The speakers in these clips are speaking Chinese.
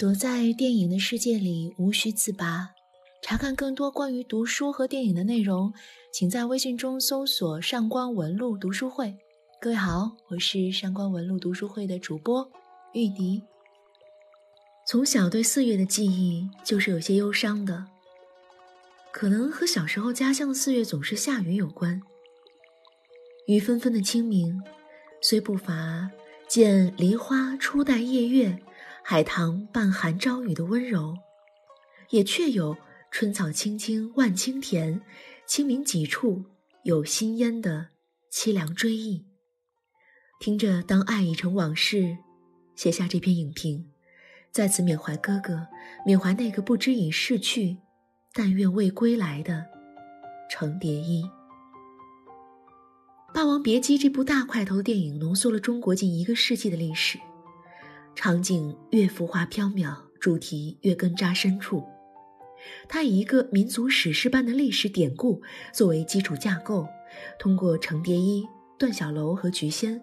躲在电影的世界里，无需自拔。查看更多关于读书和电影的内容，请在微信中搜索“上官文露读书会”。各位好，我是上官文露读书会的主播玉笛。从小对四月的记忆就是有些忧伤的，可能和小时候家乡的四月总是下雨有关。雨纷纷的清明，虽不乏见梨花初带夜月，海棠半含朝雨的温柔，也确有。春草青青万顷田，清明几处有新烟的凄凉追忆。听着，当爱已成往事，写下这篇影评，再次缅怀哥哥，缅怀那个不知已逝去，但愿未归来的程蝶衣。《霸王别姬》这部大块头电影浓缩了中国近一个世纪的历史，场景越浮华飘渺，主题越根扎深处。他以一个民族史诗般的历史典故作为基础架构，通过程蝶衣、段小楼和菊仙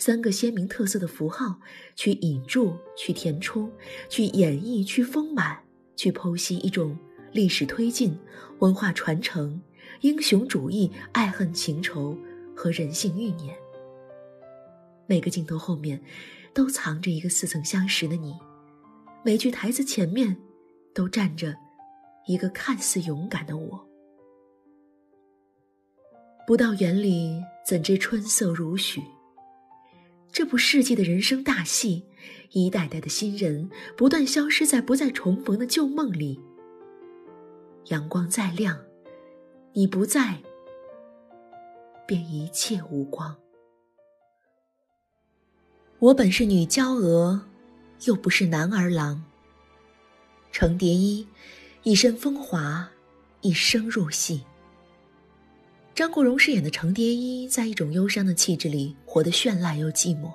三个鲜明特色的符号，去引注、去填充、去演绎、去丰满、去剖析一种历史推进、文化传承、英雄主义、爱恨情仇和人性欲念。每个镜头后面，都藏着一个似曾相识的你；每句台词前面，都站着。一个看似勇敢的我，不到园里怎知春色如许？这部世纪的人生大戏，一代代的新人不断消失在不再重逢的旧梦里。阳光再亮，你不在，便一切无光。我本是女娇娥，又不是男儿郎。程蝶衣。一身风华，一生入戏。张国荣饰演的程蝶衣，在一种忧伤的气质里，活得绚烂又寂寞。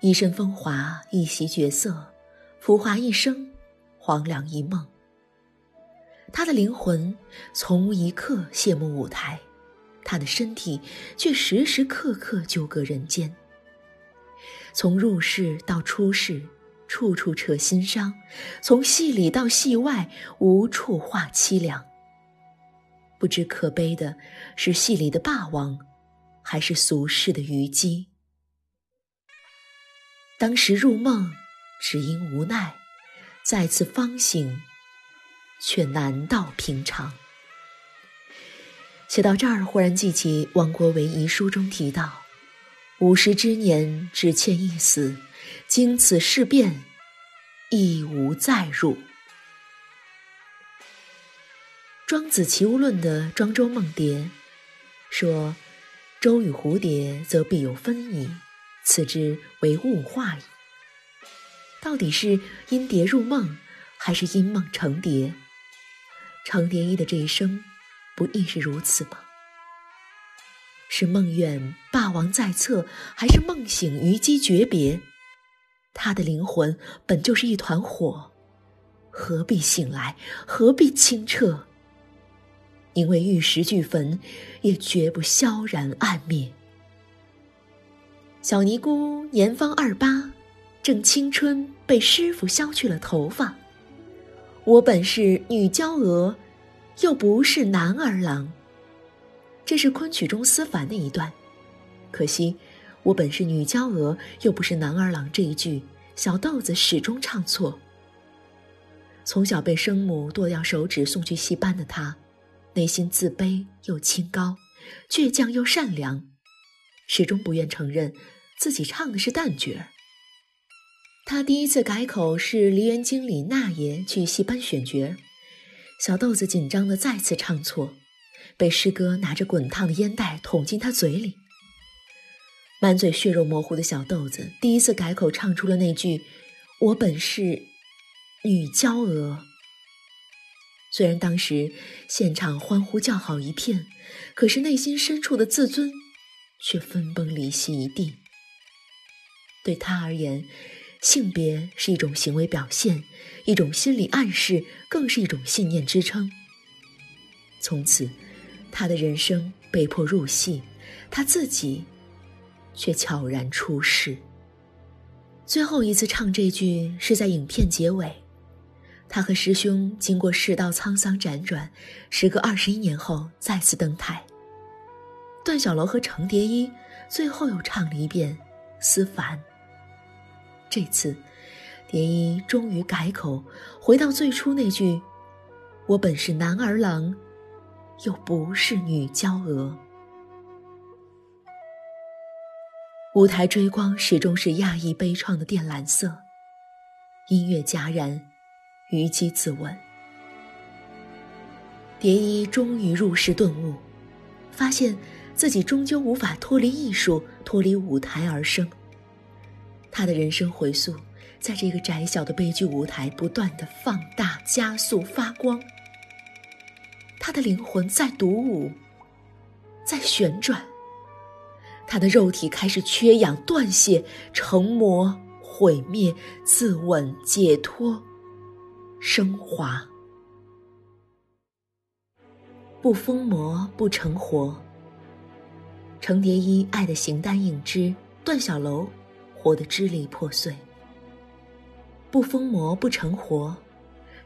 一身风华，一袭绝色，浮华一生，黄粱一梦。他的灵魂从无一刻谢幕舞台，他的身体却时时刻刻纠葛人间。从入世到出世。处处扯心伤，从戏里到戏外，无处话凄凉。不知可悲的是戏里的霸王，还是俗世的虞姬？当时入梦，只因无奈；再次方醒，却难到平常。写到这儿，忽然记起王国维遗书中提到：“五十之年，只欠一死。”经此事变，亦无再入。庄子《齐物论》的庄周梦蝶说：“周与蝴蝶，则必有分矣。此之为物化矣。”到底是因蝶入梦，还是因梦成蝶？程蝶衣的这一生，不亦是如此吗？是梦魇霸王在侧，还是梦醒虞姬诀别？他的灵魂本就是一团火，何必醒来？何必清澈？因为玉石俱焚，也绝不萧然暗灭。小尼姑年方二八，正青春，被师傅削去了头发。我本是女娇娥，又不是男儿郎。这是昆曲中思凡的一段，可惜。我本是女娇娥，又不是男儿郎。这一句，小豆子始终唱错。从小被生母剁掉手指送去戏班的他，内心自卑又清高，倔强又善良，始终不愿承认自己唱的是旦角儿。他第一次改口是梨园经理那爷去戏班选角，小豆子紧张的再次唱错，被师哥拿着滚烫的烟袋捅进他嘴里。满嘴血肉模糊的小豆子第一次改口唱出了那句：“我本是女娇娥。”虽然当时现场欢呼叫好一片，可是内心深处的自尊却分崩离析一地。对他而言，性别是一种行为表现，一种心理暗示，更是一种信念支撑。从此，他的人生被迫入戏，他自己。却悄然出世。最后一次唱这句是在影片结尾，他和师兄经过世道沧桑辗转，时隔二十一年后再次登台。段小楼和程蝶衣最后又唱了一遍《思凡》。这次，蝶衣终于改口，回到最初那句：“我本是男儿郎，又不是女娇娥。”舞台追光始终是压抑悲怆的靛蓝色，音乐戛然，虞姬自刎。蝶衣终于入世顿悟，发现自己终究无法脱离艺术，脱离舞台而生。他的人生回溯，在这个窄小的悲剧舞台不断的放大、加速、发光。他的灵魂在独舞，在旋转。他的肉体开始缺氧、断血、成魔、毁灭、自刎、解脱、升华。不疯魔不成活。程蝶衣爱的形单影只，段小楼活得支离破碎。不疯魔不成活，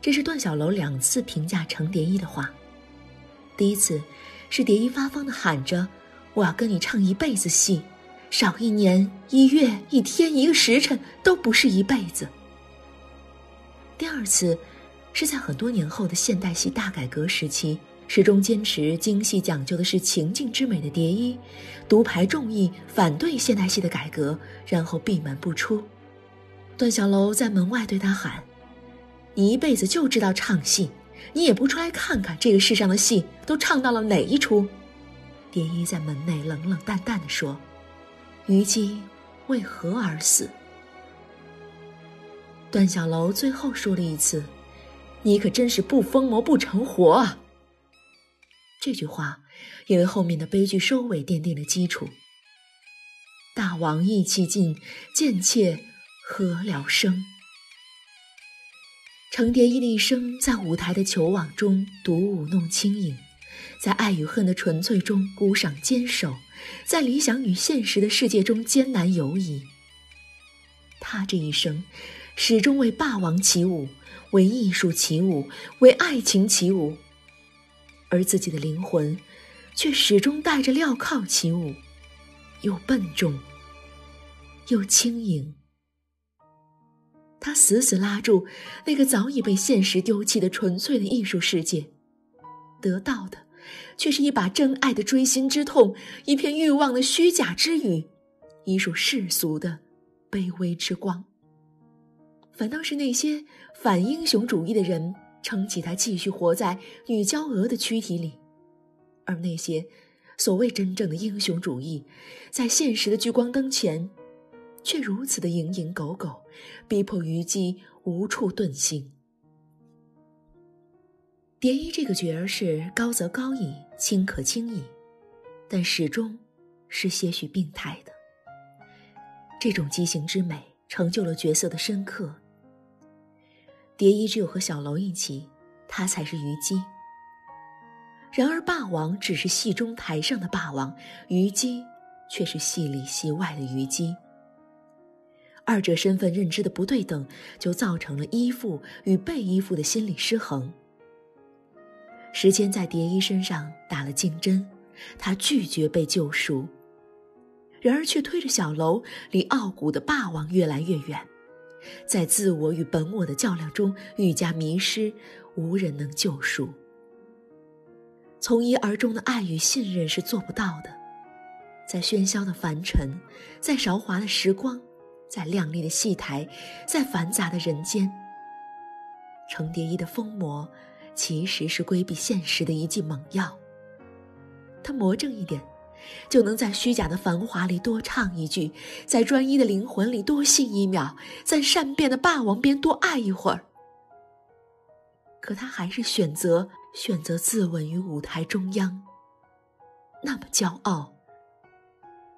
这是段小楼两次评价程蝶衣的话。第一次，是蝶衣发疯的喊着。我要跟你唱一辈子戏，少一年、一月、一天、一个时辰都不是一辈子。第二次，是在很多年后的现代戏大改革时期，始终坚持京戏讲究的是情境之美的蝶衣，独排众议反对现代戏的改革，然后闭门不出。段小楼在门外对他喊：“你一辈子就知道唱戏，你也不出来看看这个世上的戏都唱到了哪一出？”蝶衣在门内冷冷淡淡的说：“虞姬为何而死？”段小楼最后说了一次：“你可真是不疯魔不成活啊！”这句话也为后面的悲剧收尾奠定了基础。大王意气尽，贱妾何聊生？程蝶衣的一生在舞台的球网中独舞弄轻盈。在爱与恨的纯粹中孤掌坚守，在理想与现实的世界中艰难游移。他这一生，始终为霸王起舞，为艺术起舞，为爱情起舞，而自己的灵魂，却始终带着镣铐起舞，又笨重，又轻盈。他死死拉住那个早已被现实丢弃的纯粹的艺术世界，得到的。却是一把真爱的锥心之痛，一片欲望的虚假之语，一束世俗的卑微之光。反倒是那些反英雄主义的人撑起他继续活在女娇娥的躯体里，而那些所谓真正的英雄主义，在现实的聚光灯前，却如此的蝇营狗苟，逼迫虞姬无处遁形。蝶衣这个角儿是高则高矣，轻可轻矣，但始终是些许病态的。这种畸形之美成就了角色的深刻。蝶衣只有和小楼一起，他才是虞姬。然而霸王只是戏中台上的霸王，虞姬却是戏里戏外的虞姬。二者身份认知的不对等，就造成了依附与被依附的心理失衡。时间在蝶衣身上打了竞针，他拒绝被救赎，然而却推着小楼离傲骨的霸王越来越远，在自我与本我的较量中愈加迷失，无人能救赎。从一而终的爱与信任是做不到的，在喧嚣的凡尘，在韶华的时光，在亮丽的戏台，在繁杂的人间，程蝶衣的疯魔。其实是规避现实的一剂猛药。他魔怔一点，就能在虚假的繁华里多唱一句，在专一的灵魂里多信一秒，在善变的霸王边多爱一会儿。可他还是选择选择自刎于舞台中央。那么骄傲，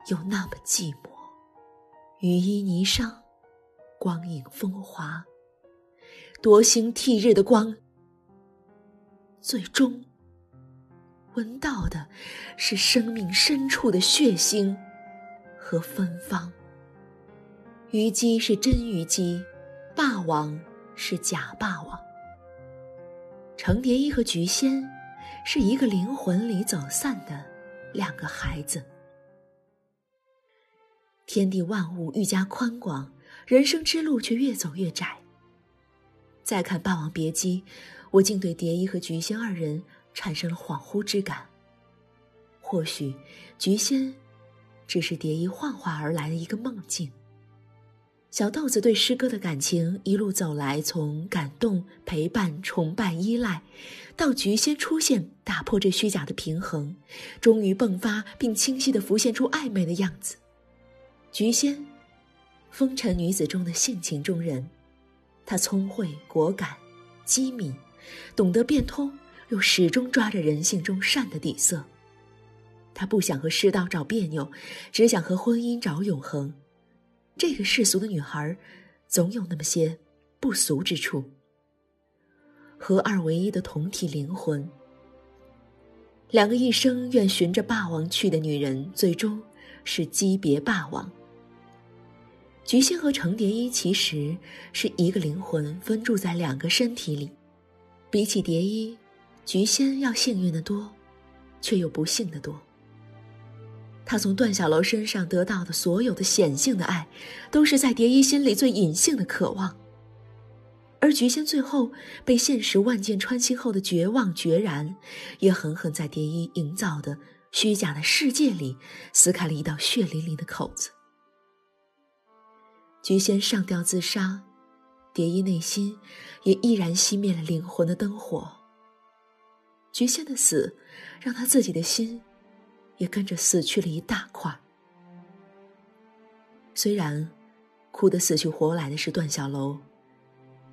又那么寂寞。羽衣霓裳，光影风华，夺星替日的光。最终，闻到的是生命深处的血腥和芬芳。虞姬是真虞姬，霸王是假霸王。程蝶衣和菊仙是一个灵魂里走散的两个孩子。天地万物愈加宽广，人生之路却越走越窄。再看《霸王别姬》，我竟对蝶衣和菊仙二人产生了恍惚之感。或许，菊仙只是蝶衣幻化而来的一个梦境。小豆子对诗歌的感情一路走来，从感动、陪伴、崇拜、依赖，到菊仙出现，打破这虚假的平衡，终于迸发并清晰地浮现出暧昧的样子。菊仙，风尘女子中的性情中人。她聪慧、果敢、机敏，懂得变通，又始终抓着人性中善的底色。她不想和世道找别扭，只想和婚姻找永恒。这个世俗的女孩，总有那么些不俗之处。合二为一的同体灵魂，两个一生愿寻着霸王去的女人，最终是姬别霸王。菊仙和程蝶衣其实是一个灵魂分住在两个身体里，比起蝶衣，菊仙要幸运的多，却又不幸的多。他从段小楼身上得到的所有的显性的爱，都是在蝶衣心里最隐性的渴望。而菊仙最后被现实万箭穿心后的绝望决然，也狠狠在蝶衣营造的虚假的世界里撕开了一道血淋淋的口子。菊仙上吊自杀，蝶衣内心也毅然熄灭了灵魂的灯火。菊仙的死，让他自己的心也跟着死去了一大块。虽然哭得死去活来的是段小楼，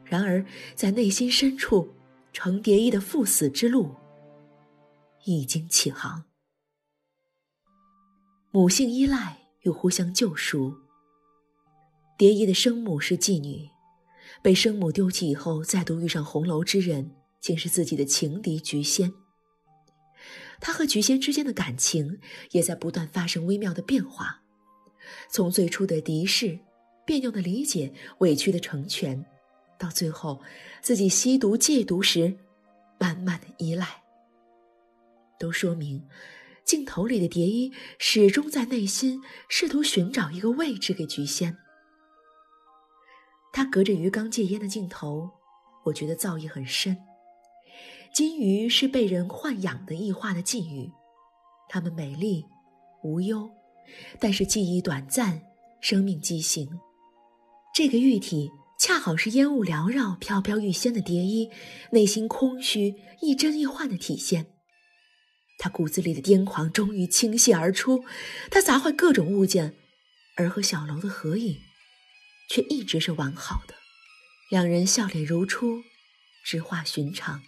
然而在内心深处，程蝶衣的赴死之路已经起航。母性依赖与互相救赎。蝶衣的生母是妓女，被生母丢弃以后，再度遇上红楼之人，竟是自己的情敌菊仙。他和菊仙之间的感情也在不断发生微妙的变化，从最初的敌视、别扭的理解、委屈的成全，到最后自己吸毒戒毒时满满的依赖，都说明镜头里的蝶衣始终在内心试图寻找一个位置给菊仙。他隔着鱼缸戒烟的镜头，我觉得造诣很深。金鱼是被人豢养的异化的寄鱼，它们美丽无忧，但是记忆短暂，生命畸形。这个玉体恰好是烟雾缭绕、飘飘欲仙的蝶衣内心空虚、亦真亦幻的体现。他骨子里的癫狂终于倾泻而出，他砸坏各种物件，而和小楼的合影。却一直是完好的，两人笑脸如初，直化寻常。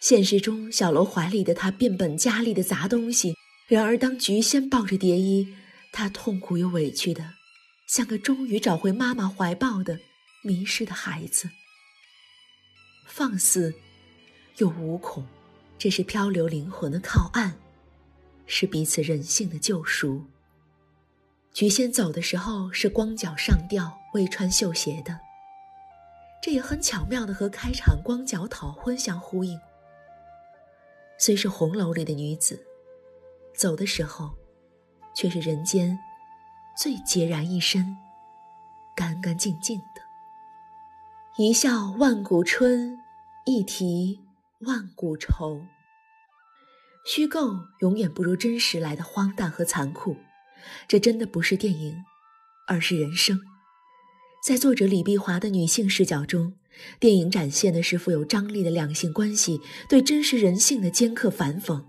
现实中，小楼怀里的他变本加厉的砸东西；然而，当菊仙抱着蝶衣，他痛苦又委屈的，像个终于找回妈妈怀抱的迷失的孩子。放肆又无恐，这是漂流灵魂的靠岸，是彼此人性的救赎。菊仙走的时候是光脚上吊。未穿绣鞋的，这也很巧妙的和开场光脚讨婚相呼应。虽是红楼里的女子，走的时候，却是人间最孑然一身、干干净净的。一笑万古春，一啼万古愁。虚构永远不如真实来的荒诞和残酷，这真的不是电影，而是人生。在作者李碧华的女性视角中，电影展现的是富有张力的两性关系对真实人性的尖刻反讽。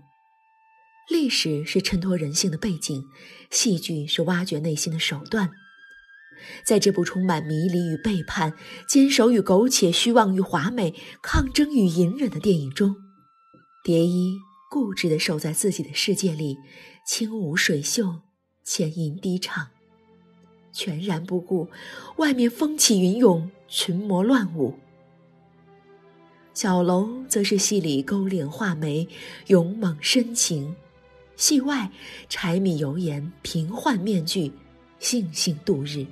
历史是衬托人性的背景，戏剧是挖掘内心的手段。在这部充满迷离与背叛、坚守与苟且、虚妄与华美、抗争与隐忍的电影中，蝶衣固执地守在自己的世界里，轻舞水袖，浅吟低唱。全然不顾外面风起云涌、群魔乱舞。小楼则是戏里勾脸画眉、勇猛深情，戏外柴米油盐、平换面具，悻悻度日。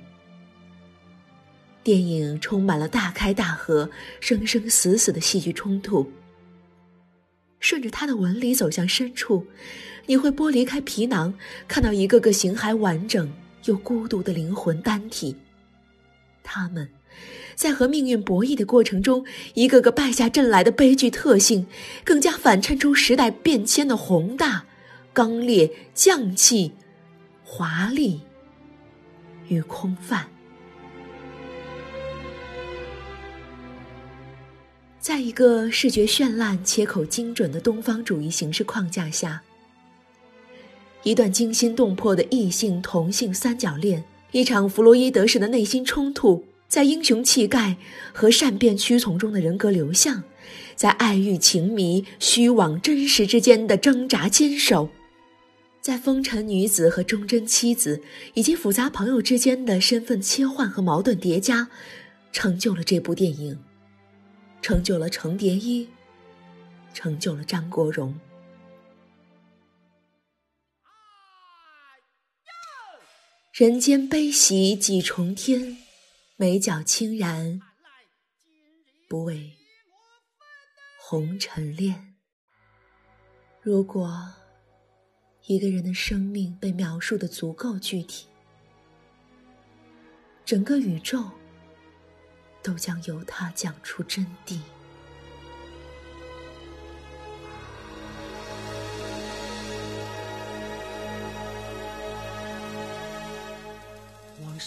电影充满了大开大合、生生死死的戏剧冲突。顺着他的纹理走向深处，你会剥离开皮囊，看到一个个形骸完整又孤独的灵魂单体。他们，在和命运博弈的过程中，一个个败下阵来的悲剧特性，更加反衬出时代变迁的宏大、刚烈、匠气、华丽与空泛。在一个视觉绚烂、且口精准的东方主义形式框架下，一段惊心动魄的异性同性三角恋，一场弗洛伊德式的内心冲突，在英雄气概和善变屈从中的人格流向，在爱欲情迷、虚妄真实之间的挣扎坚守，在风尘女子和忠贞妻子以及复杂朋友之间的身份切换和矛盾叠加，成就了这部电影。成就了程蝶衣，成就了张国荣。人间悲喜几重天，眉角轻然，不为红尘恋。如果一个人的生命被描述的足够具体，整个宇宙。都将由他讲出真谛。